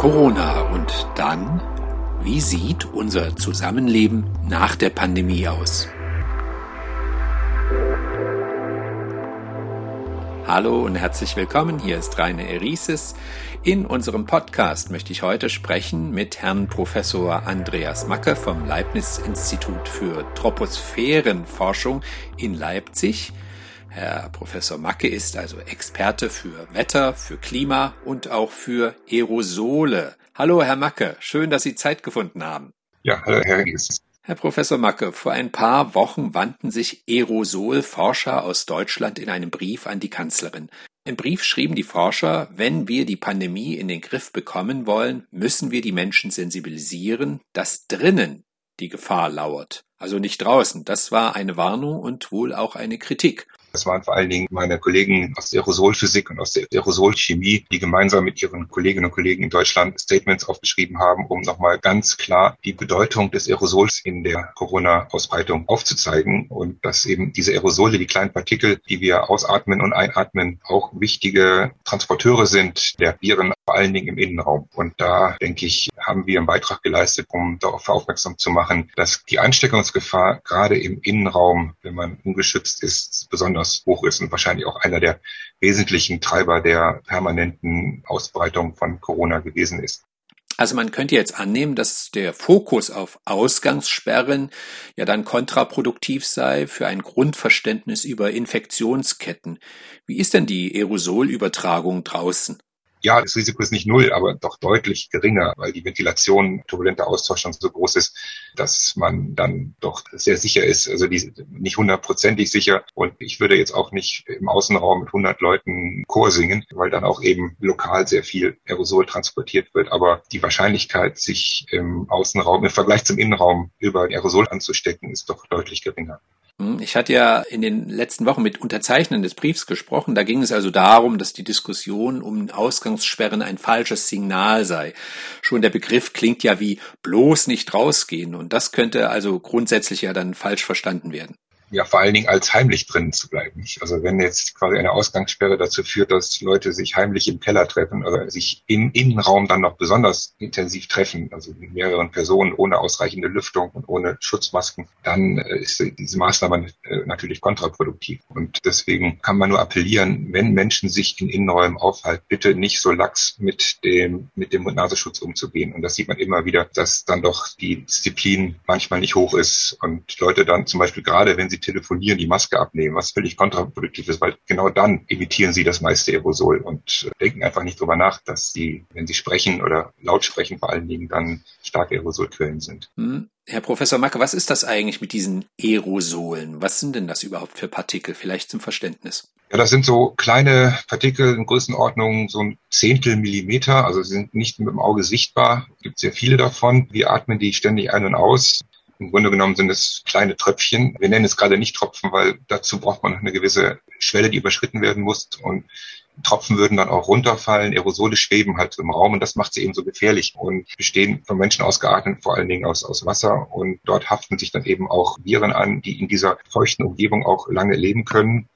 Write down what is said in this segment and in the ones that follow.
Corona und dann, wie sieht unser Zusammenleben nach der Pandemie aus? Hallo und herzlich willkommen. Hier ist Rainer Erises. In unserem Podcast möchte ich heute sprechen mit Herrn Professor Andreas Macke vom Leibniz-Institut für Troposphärenforschung in Leipzig. Herr Professor Macke ist also Experte für Wetter, für Klima und auch für Aerosole. Hallo, Herr Macke. Schön, dass Sie Zeit gefunden haben. Ja, hallo, Herr Gies. Herr Professor Macke, vor ein paar Wochen wandten sich Aerosolforscher aus Deutschland in einem Brief an die Kanzlerin. Im Brief schrieben die Forscher, wenn wir die Pandemie in den Griff bekommen wollen, müssen wir die Menschen sensibilisieren, dass drinnen die Gefahr lauert. Also nicht draußen. Das war eine Warnung und wohl auch eine Kritik. Das waren vor allen Dingen meine Kollegen aus der Aerosolphysik und aus der Aerosolchemie, die gemeinsam mit ihren Kolleginnen und Kollegen in Deutschland Statements aufgeschrieben haben, um nochmal ganz klar die Bedeutung des Aerosols in der Corona-Ausbreitung aufzuzeigen und dass eben diese Aerosole, die kleinen Partikel, die wir ausatmen und einatmen, auch wichtige Transporteure sind der Viren, vor allen Dingen im Innenraum. Und da, denke ich, haben wir einen Beitrag geleistet, um darauf aufmerksam zu machen, dass die Ansteckungsgefahr gerade im Innenraum, wenn man ungeschützt ist, besonders besonders hoch ist und wahrscheinlich auch einer der wesentlichen Treiber der permanenten Ausbreitung von Corona gewesen ist. Also man könnte jetzt annehmen, dass der Fokus auf Ausgangssperren ja dann kontraproduktiv sei für ein Grundverständnis über Infektionsketten. Wie ist denn die Aerosolübertragung draußen? Ja, das Risiko ist nicht null, aber doch deutlich geringer, weil die Ventilation, turbulenter Austausch schon so groß ist, dass man dann doch sehr sicher ist. Also die nicht hundertprozentig sicher. Und ich würde jetzt auch nicht im Außenraum mit 100 Leuten Chor singen, weil dann auch eben lokal sehr viel Aerosol transportiert wird. Aber die Wahrscheinlichkeit, sich im Außenraum im Vergleich zum Innenraum über Aerosol anzustecken, ist doch deutlich geringer. Hm, ich hatte ja in den letzten Wochen mit Unterzeichnern des Briefs gesprochen. Da ging es also darum, dass die Diskussion um Ausgangssperren ein falsches Signal sei. Schon der Begriff klingt ja wie bloß nicht rausgehen und das könnte also grundsätzlich ja dann falsch verstanden werden ja vor allen Dingen als heimlich drinnen zu bleiben. Also wenn jetzt quasi eine Ausgangssperre dazu führt, dass Leute sich heimlich im Keller treffen oder sich im Innenraum dann noch besonders intensiv treffen, also mit mehreren Personen ohne ausreichende Lüftung und ohne Schutzmasken, dann äh, ist diese Maßnahme äh, natürlich kontraproduktiv. Und deswegen kann man nur appellieren, wenn Menschen sich in Innenräumen aufhalten, bitte nicht so lax mit dem, mit dem Mund-Nasenschutz umzugehen. Und das sieht man immer wieder, dass dann doch die Disziplin manchmal nicht hoch ist und Leute dann zum Beispiel gerade, wenn sie telefonieren, die Maske abnehmen, was völlig kontraproduktiv ist, weil genau dann imitieren sie das meiste Aerosol und äh, denken einfach nicht drüber nach, dass sie, wenn sie sprechen oder laut sprechen, vor allen Dingen dann starke Aerosolquellen sind. Hm. Herr Professor Macke, was ist das eigentlich mit diesen Aerosolen? Was sind denn das überhaupt für Partikel? Vielleicht zum Verständnis. Ja, das sind so kleine Partikel in Größenordnung, so ein Zehntel Millimeter, also sie sind nicht mit dem Auge sichtbar. Es gibt sehr viele davon. Wir atmen die ständig ein und aus. Im Grunde genommen sind es kleine Tröpfchen. Wir nennen es gerade nicht Tropfen, weil dazu braucht man eine gewisse Schwelle, die überschritten werden muss. Und Tropfen würden dann auch runterfallen, Aerosole schweben halt im Raum und das macht sie eben so gefährlich und bestehen von Menschen ausgeatmet, vor allen Dingen aus, aus Wasser und dort haften sich dann eben auch Viren an, die in dieser feuchten Umgebung auch lange leben können.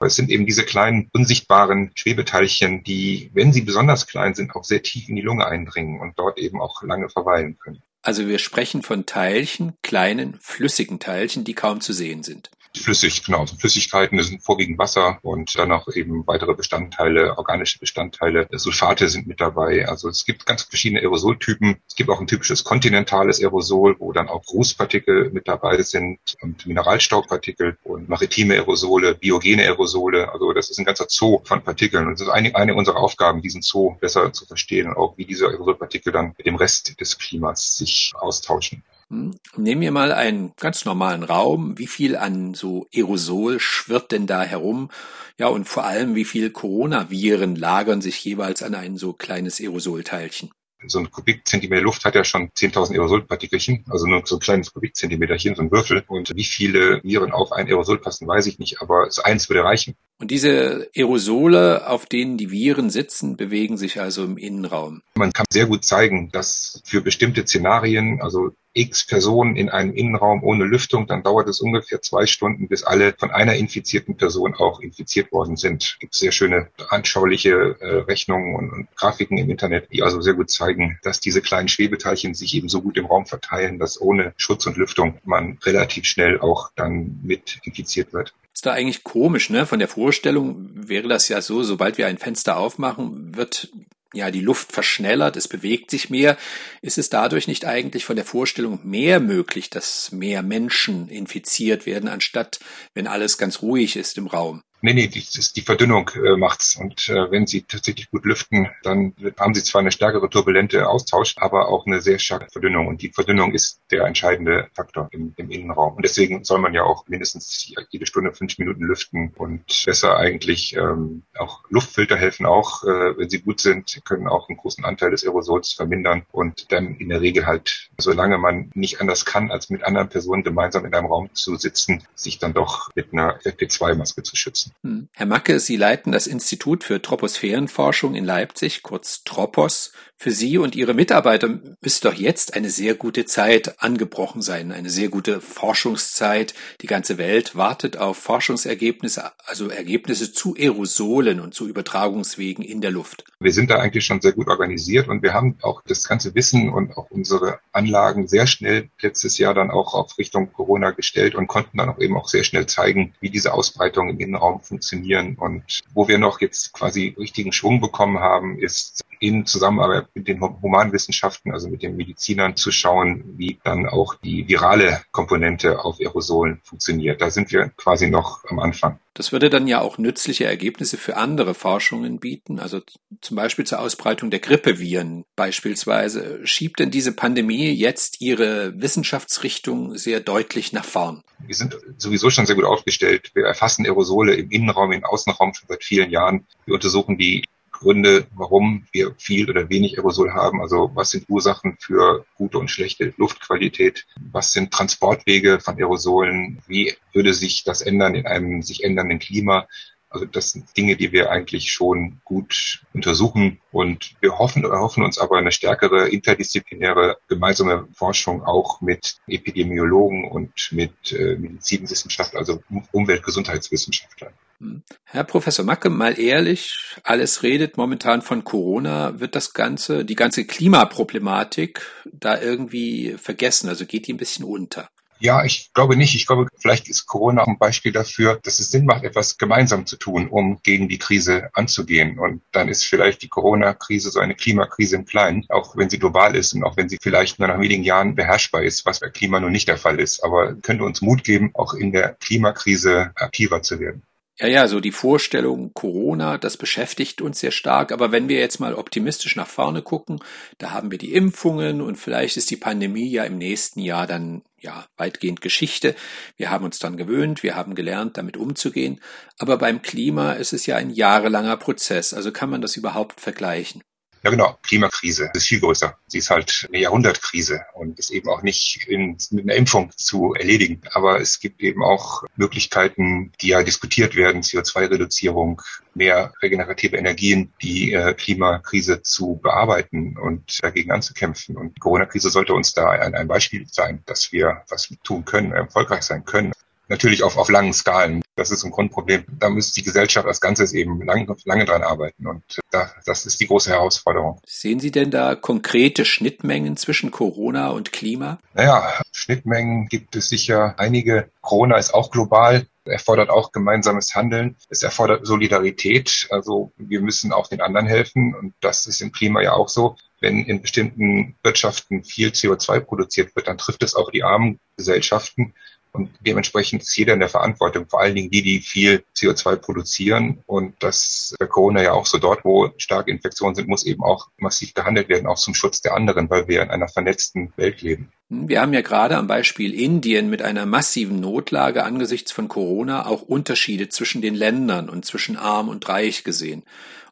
Es sind eben diese kleinen unsichtbaren Schwebeteilchen, die, wenn sie besonders klein sind, auch sehr tief in die Lunge eindringen und dort eben auch lange verweilen können. Also wir sprechen von Teilchen, kleinen, flüssigen Teilchen, die kaum zu sehen sind flüssig, genau. Also Flüssigkeiten, sind vorwiegend Wasser und dann noch eben weitere Bestandteile, organische Bestandteile. Sulfate sind mit dabei. Also es gibt ganz verschiedene Aerosoltypen. Es gibt auch ein typisches kontinentales Aerosol, wo dann auch Rußpartikel mit dabei sind und Mineralstaubpartikel und maritime Aerosole, biogene Aerosole. Also das ist ein ganzer Zoo von Partikeln. Und das ist eine, eine unserer Aufgaben, diesen Zoo besser zu verstehen und auch wie diese Aerosolpartikel dann mit dem Rest des Klimas sich austauschen. Hm? Nehmen wir mal einen ganz normalen Raum. Wie viel an so Aerosol schwirrt denn da herum? Ja, und vor allem, wie viel Coronaviren lagern sich jeweils an ein so kleines Aerosolteilchen? so ein Kubikzentimeter Luft hat ja schon 10.000 Aerosolpartikelchen, also nur so ein kleines Kubikzentimeterchen, so ein Würfel. Und wie viele Viren auf ein Aerosol passen, weiß ich nicht, aber so eins würde reichen. Und diese Aerosole, auf denen die Viren sitzen, bewegen sich also im Innenraum. Man kann sehr gut zeigen, dass für bestimmte Szenarien, also x Personen in einem Innenraum ohne Lüftung, dann dauert es ungefähr zwei Stunden, bis alle von einer infizierten Person auch infiziert worden sind. Es gibt sehr schöne anschauliche äh, Rechnungen und, und, Grafiken im Internet, die also sehr gut zeigen, dass diese kleinen Schwebeteilchen sich eben so gut im Raum verteilen, dass ohne Schutz und Lüftung man relativ schnell auch dann mit infiziert wird ist da eigentlich komisch, ne? Von der Vorstellung wäre das ja so, sobald wir ein Fenster aufmachen, wird ja, die Luft verschnellert, es bewegt sich mehr. Ist es dadurch nicht eigentlich von der Vorstellung mehr möglich, dass mehr Menschen infiziert werden, anstatt wenn alles ganz ruhig ist im Raum? Nee, nee, die, die Verdünnung äh, macht's. Und äh, wenn Sie tatsächlich gut lüften, dann haben Sie zwar eine stärkere turbulente Austausch, aber auch eine sehr starke Verdünnung. Und die Verdünnung ist der entscheidende Faktor im, im Innenraum. Und deswegen soll man ja auch mindestens jede Stunde fünf Minuten lüften und besser eigentlich ähm, auch Luftfilter helfen auch, äh, wenn sie gut sind, können auch einen großen Anteil des Aerosols vermindern und dann in der Regel halt, solange man nicht anders kann, als mit anderen Personen gemeinsam in einem Raum zu sitzen, sich dann doch mit einer FP2-Maske zu schützen. Hm. Herr Macke, Sie leiten das Institut für Troposphärenforschung in Leipzig, kurz Tropos. Für Sie und Ihre Mitarbeiter müsste doch jetzt eine sehr gute Zeit angebrochen sein, eine sehr gute Forschungszeit. Die ganze Welt wartet auf Forschungsergebnisse, also Ergebnisse zu Aerosolen und zu Übertragungswegen in der Luft. Wir sind da eigentlich schon sehr gut organisiert und wir haben auch das ganze Wissen und auch unsere Anlagen sehr schnell letztes Jahr dann auch auf Richtung Corona gestellt und konnten dann auch eben auch sehr schnell zeigen, wie diese Ausbreitung im Innenraum funktionieren. Und wo wir noch jetzt quasi richtigen Schwung bekommen haben, ist in Zusammenarbeit mit den Humanwissenschaften, also mit den Medizinern, zu schauen, wie dann auch die virale Komponente auf Aerosolen funktioniert. Da sind wir quasi noch am Anfang. Das würde dann ja auch nützliche Ergebnisse für andere Forschungen bieten, also zum Beispiel zur Ausbreitung der Grippeviren beispielsweise. Schiebt denn diese Pandemie jetzt ihre Wissenschaftsrichtung sehr deutlich nach vorn? Wir sind sowieso schon sehr gut aufgestellt. Wir erfassen Aerosole im Innenraum, im Außenraum schon seit vielen Jahren. Wir untersuchen die Gründe, warum wir viel oder wenig Aerosol haben. Also was sind Ursachen für gute und schlechte Luftqualität? Was sind Transportwege von Aerosolen? Wie würde sich das ändern in einem sich ändernden Klima? Also das sind Dinge, die wir eigentlich schon gut untersuchen und wir hoffen oder hoffen uns aber eine stärkere interdisziplinäre gemeinsame Forschung auch mit Epidemiologen und mit äh, Medizinwissenschaft, also Umweltgesundheitswissenschaftlern. Hm. Herr Professor Macke, mal ehrlich, alles redet momentan von Corona. Wird das Ganze, die ganze Klimaproblematik da irgendwie vergessen? Also geht die ein bisschen unter? Ja, ich glaube nicht. Ich glaube, vielleicht ist Corona ein Beispiel dafür, dass es Sinn macht, etwas gemeinsam zu tun, um gegen die Krise anzugehen. Und dann ist vielleicht die Corona-Krise so eine Klimakrise im Kleinen, auch wenn sie global ist und auch wenn sie vielleicht nur nach wenigen Jahren beherrschbar ist, was bei Klima nun nicht der Fall ist. Aber könnte uns Mut geben, auch in der Klimakrise aktiver zu werden. Ja, ja, so die Vorstellung Corona, das beschäftigt uns sehr stark. Aber wenn wir jetzt mal optimistisch nach vorne gucken, da haben wir die Impfungen und vielleicht ist die Pandemie ja im nächsten Jahr dann ja weitgehend Geschichte. Wir haben uns dann gewöhnt, wir haben gelernt, damit umzugehen. Aber beim Klima ist es ja ein jahrelanger Prozess. Also kann man das überhaupt vergleichen? Ja, genau. Klimakrise ist viel größer. Sie ist halt eine Jahrhundertkrise und ist eben auch nicht in, mit einer Impfung zu erledigen. Aber es gibt eben auch Möglichkeiten, die ja diskutiert werden, CO2-Reduzierung, mehr regenerative Energien, die äh, Klimakrise zu bearbeiten und dagegen anzukämpfen. Und Corona-Krise sollte uns da ein, ein Beispiel sein, dass wir was tun können, erfolgreich sein können natürlich auf, auf langen Skalen. Das ist ein Grundproblem. Da müsste die Gesellschaft als Ganzes eben lang, lange dran arbeiten. Und da, das ist die große Herausforderung. Sehen Sie denn da konkrete Schnittmengen zwischen Corona und Klima? Naja, Schnittmengen gibt es sicher einige. Corona ist auch global erfordert auch gemeinsames Handeln. Es erfordert Solidarität. Also wir müssen auch den anderen helfen. Und das ist im Klima ja auch so. Wenn in bestimmten Wirtschaften viel CO2 produziert wird, dann trifft es auch die armen Gesellschaften. Und dementsprechend ist jeder in der Verantwortung, vor allen Dingen die, die viel CO2 produzieren. Und das bei Corona ja auch so dort, wo starke Infektionen sind, muss eben auch massiv gehandelt werden, auch zum Schutz der anderen, weil wir in einer vernetzten Welt leben. Wir haben ja gerade am Beispiel Indien mit einer massiven Notlage angesichts von Corona auch Unterschiede zwischen den Ländern und zwischen arm und reich gesehen.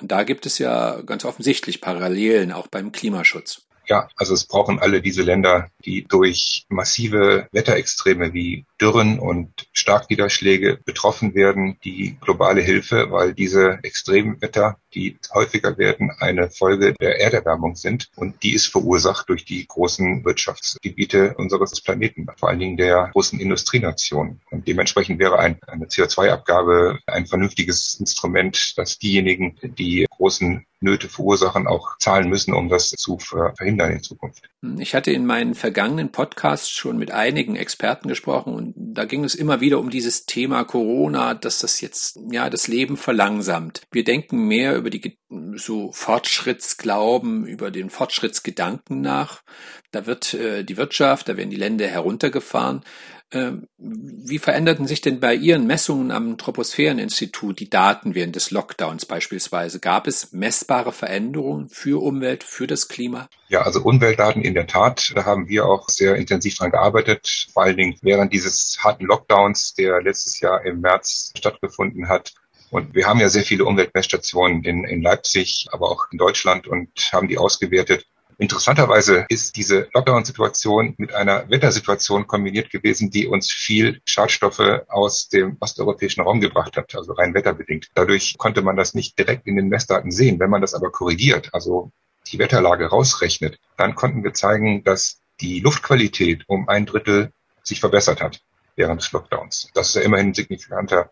Und da gibt es ja ganz offensichtlich Parallelen auch beim Klimaschutz. Ja, also es brauchen alle diese Länder, die durch massive Wetterextreme wie Dürren und Starkniederschläge betroffen werden, die globale Hilfe, weil diese Extremwetter die häufiger werden, eine Folge der Erderwärmung sind. Und die ist verursacht durch die großen Wirtschaftsgebiete unseres Planeten, vor allen Dingen der großen Industrienationen. Und dementsprechend wäre ein, eine CO2-Abgabe ein vernünftiges Instrument, dass diejenigen, die großen Nöte verursachen, auch zahlen müssen, um das zu verhindern in Zukunft. Ich hatte in meinen vergangenen Podcasts schon mit einigen Experten gesprochen und da ging es immer wieder um dieses Thema Corona, dass das jetzt ja das Leben verlangsamt. Wir denken mehr über die so Fortschrittsglauben, über den Fortschrittsgedanken nach. Da wird äh, die Wirtschaft, da werden die Länder heruntergefahren. Ähm, wie veränderten sich denn bei Ihren Messungen am Troposphäreninstitut die Daten während des Lockdowns beispielsweise? Gab es messbare Veränderungen für Umwelt, für das Klima? Ja, also Umweltdaten in der Tat. Da haben wir auch sehr intensiv dran gearbeitet. Vor allen Dingen während dieses harten Lockdowns, der letztes Jahr im März stattgefunden hat. Und wir haben ja sehr viele Umweltmessstationen in, in Leipzig, aber auch in Deutschland und haben die ausgewertet. Interessanterweise ist diese Lockdown-Situation mit einer Wettersituation kombiniert gewesen, die uns viel Schadstoffe aus dem osteuropäischen Raum gebracht hat, also rein wetterbedingt. Dadurch konnte man das nicht direkt in den Messdaten sehen. Wenn man das aber korrigiert, also die Wetterlage rausrechnet, dann konnten wir zeigen, dass die Luftqualität um ein Drittel sich verbessert hat während des Lockdowns. Das ist ja immerhin ein signifikanter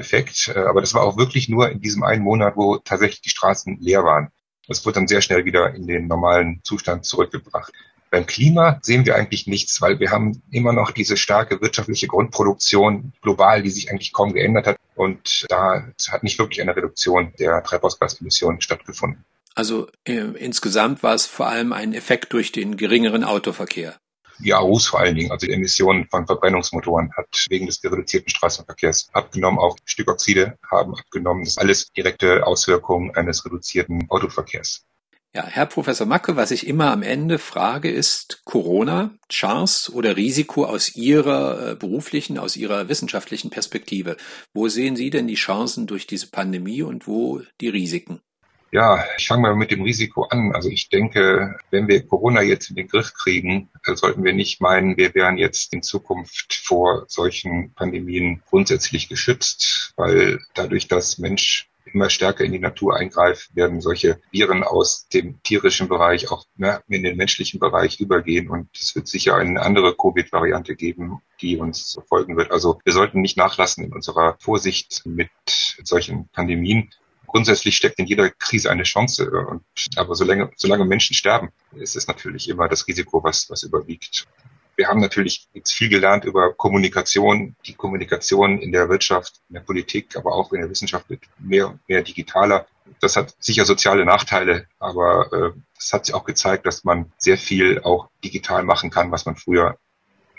Effekt, äh, aber das war auch wirklich nur in diesem einen Monat, wo tatsächlich die Straßen leer waren. Das wird dann sehr schnell wieder in den normalen Zustand zurückgebracht. Beim Klima sehen wir eigentlich nichts, weil wir haben immer noch diese starke wirtschaftliche Grundproduktion global, die sich eigentlich kaum geändert hat. Und da hat nicht wirklich eine Reduktion der Treibhausgasemissionen stattgefunden. Also äh, insgesamt war es vor allem ein Effekt durch den geringeren Autoverkehr die AUs vor allen Dingen, also die Emissionen von Verbrennungsmotoren, hat wegen des reduzierten Straßenverkehrs abgenommen. Auch Stickoxide haben abgenommen. Das ist alles direkte Auswirkungen eines reduzierten Autoverkehrs. Ja, Herr Professor Macke, was ich immer am Ende frage, ist Corona, Chance oder Risiko aus Ihrer äh, beruflichen, aus Ihrer wissenschaftlichen Perspektive? Wo sehen Sie denn die Chancen durch diese Pandemie und wo die Risiken? Ja, ich fange mal mit dem Risiko an. Also ich denke, wenn wir Corona jetzt in den Griff kriegen, sollten wir nicht meinen, wir wären jetzt in Zukunft vor solchen Pandemien grundsätzlich geschützt, weil dadurch, dass Mensch immer stärker in die Natur eingreift, werden solche Viren aus dem tierischen Bereich auch mehr in den menschlichen Bereich übergehen. Und es wird sicher eine andere Covid-Variante geben, die uns folgen wird. Also wir sollten nicht nachlassen in unserer Vorsicht mit solchen Pandemien grundsätzlich steckt in jeder Krise eine Chance. Und, aber solange, solange Menschen sterben, ist es natürlich immer das Risiko, was, was überwiegt. Wir haben natürlich jetzt viel gelernt über Kommunikation. Die Kommunikation in der Wirtschaft, in der Politik, aber auch in der Wissenschaft wird mehr und mehr digitaler. Das hat sicher soziale Nachteile, aber äh, es hat sich auch gezeigt, dass man sehr viel auch digital machen kann, was man früher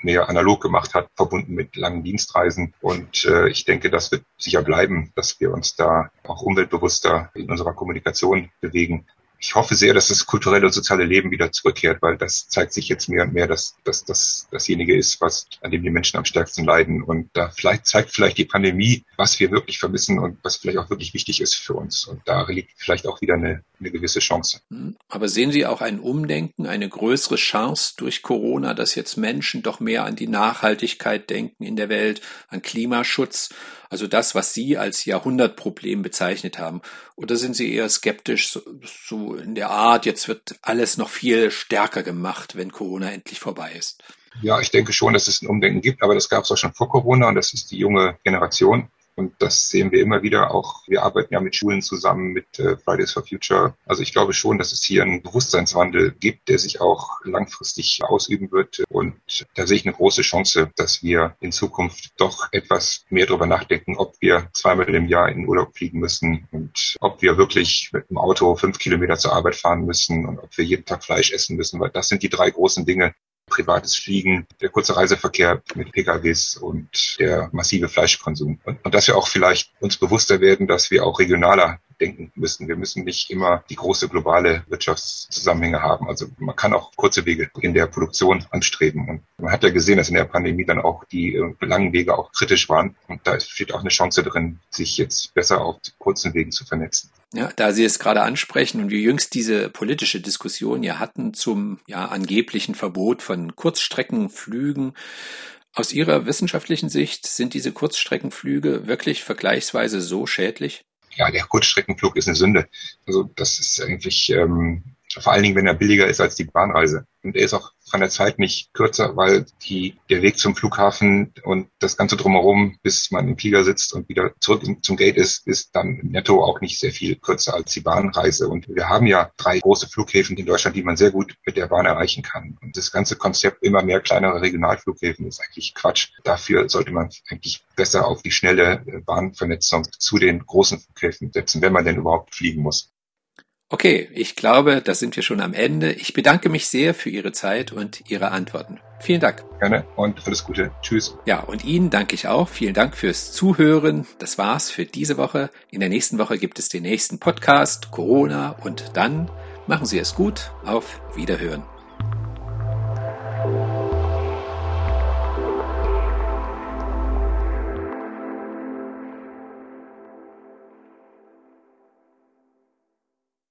mehr analog gemacht hat, verbunden mit langen Dienstreisen. Und äh, ich denke, das wird sicher bleiben, dass wir uns da auch umweltbewusster in unserer Kommunikation bewegen ich hoffe sehr, dass das kulturelle und soziale Leben wieder zurückkehrt, weil das zeigt sich jetzt mehr und mehr, dass das dass dasjenige ist, was an dem die Menschen am stärksten leiden. Und da vielleicht zeigt vielleicht die Pandemie, was wir wirklich vermissen und was vielleicht auch wirklich wichtig ist für uns. Und da liegt vielleicht auch wieder eine, eine gewisse Chance. Hm. Aber sehen Sie auch ein Umdenken, eine größere Chance durch Corona, dass jetzt Menschen doch mehr an die Nachhaltigkeit denken in der Welt, an Klimaschutz? Also das, was Sie als Jahrhundertproblem bezeichnet haben. Oder sind Sie eher skeptisch, so, so in der Art, jetzt wird alles noch viel stärker gemacht, wenn Corona endlich vorbei ist? Ja, ich denke schon, dass es ein Umdenken gibt, aber das gab es auch schon vor Corona und das ist die junge Generation. Und das sehen wir immer wieder auch. Wir arbeiten ja mit Schulen zusammen, mit äh, Fridays for Future. Also ich glaube schon, dass es hier einen Bewusstseinswandel gibt, der sich auch langfristig ausüben wird. Und da sehe ich eine große Chance, dass wir in Zukunft doch etwas mehr darüber nachdenken, ob wir zweimal im Jahr in Urlaub fliegen müssen und ob wir wirklich mit dem Auto fünf Kilometer zur Arbeit fahren müssen und ob wir jeden Tag Fleisch essen müssen, weil das sind die drei großen Dinge, privates Fliegen, der kurze Reiseverkehr mit PKWs und der massive Fleischkonsum. Und, und dass wir auch vielleicht uns bewusster werden, dass wir auch regionaler denken müssen. Wir müssen nicht immer die große globale Wirtschaftszusammenhänge haben. Also man kann auch kurze Wege in der Produktion anstreben. Und man hat ja gesehen, dass in der Pandemie dann auch die äh, langen Wege auch kritisch waren. Und da steht auch eine Chance drin, sich jetzt besser auf kurzen Wegen zu vernetzen. Ja, da Sie es gerade ansprechen und wir jüngst diese politische Diskussion ja hatten zum ja angeblichen Verbot von Kurzstreckenflügen. Aus Ihrer wissenschaftlichen Sicht sind diese Kurzstreckenflüge wirklich vergleichsweise so schädlich? Ja, der Kurzstreckenflug ist eine Sünde. Also das ist eigentlich ähm, vor allen Dingen, wenn er billiger ist als die Bahnreise. Und er ist auch von der Zeit nicht kürzer, weil die, der Weg zum Flughafen und das Ganze drumherum, bis man im Flieger sitzt und wieder zurück zum Gate ist, ist dann netto auch nicht sehr viel kürzer als die Bahnreise. Und wir haben ja drei große Flughäfen in Deutschland, die man sehr gut mit der Bahn erreichen kann. Und das ganze Konzept immer mehr kleinere Regionalflughäfen ist eigentlich Quatsch. Dafür sollte man eigentlich besser auf die schnelle Bahnvernetzung zu den großen Flughäfen setzen, wenn man denn überhaupt fliegen muss. Okay, ich glaube, da sind wir schon am Ende. Ich bedanke mich sehr für Ihre Zeit und Ihre Antworten. Vielen Dank. Gerne und alles Gute. Tschüss. Ja, und Ihnen danke ich auch. Vielen Dank fürs Zuhören. Das war's für diese Woche. In der nächsten Woche gibt es den nächsten Podcast, Corona und dann machen Sie es gut. Auf Wiederhören.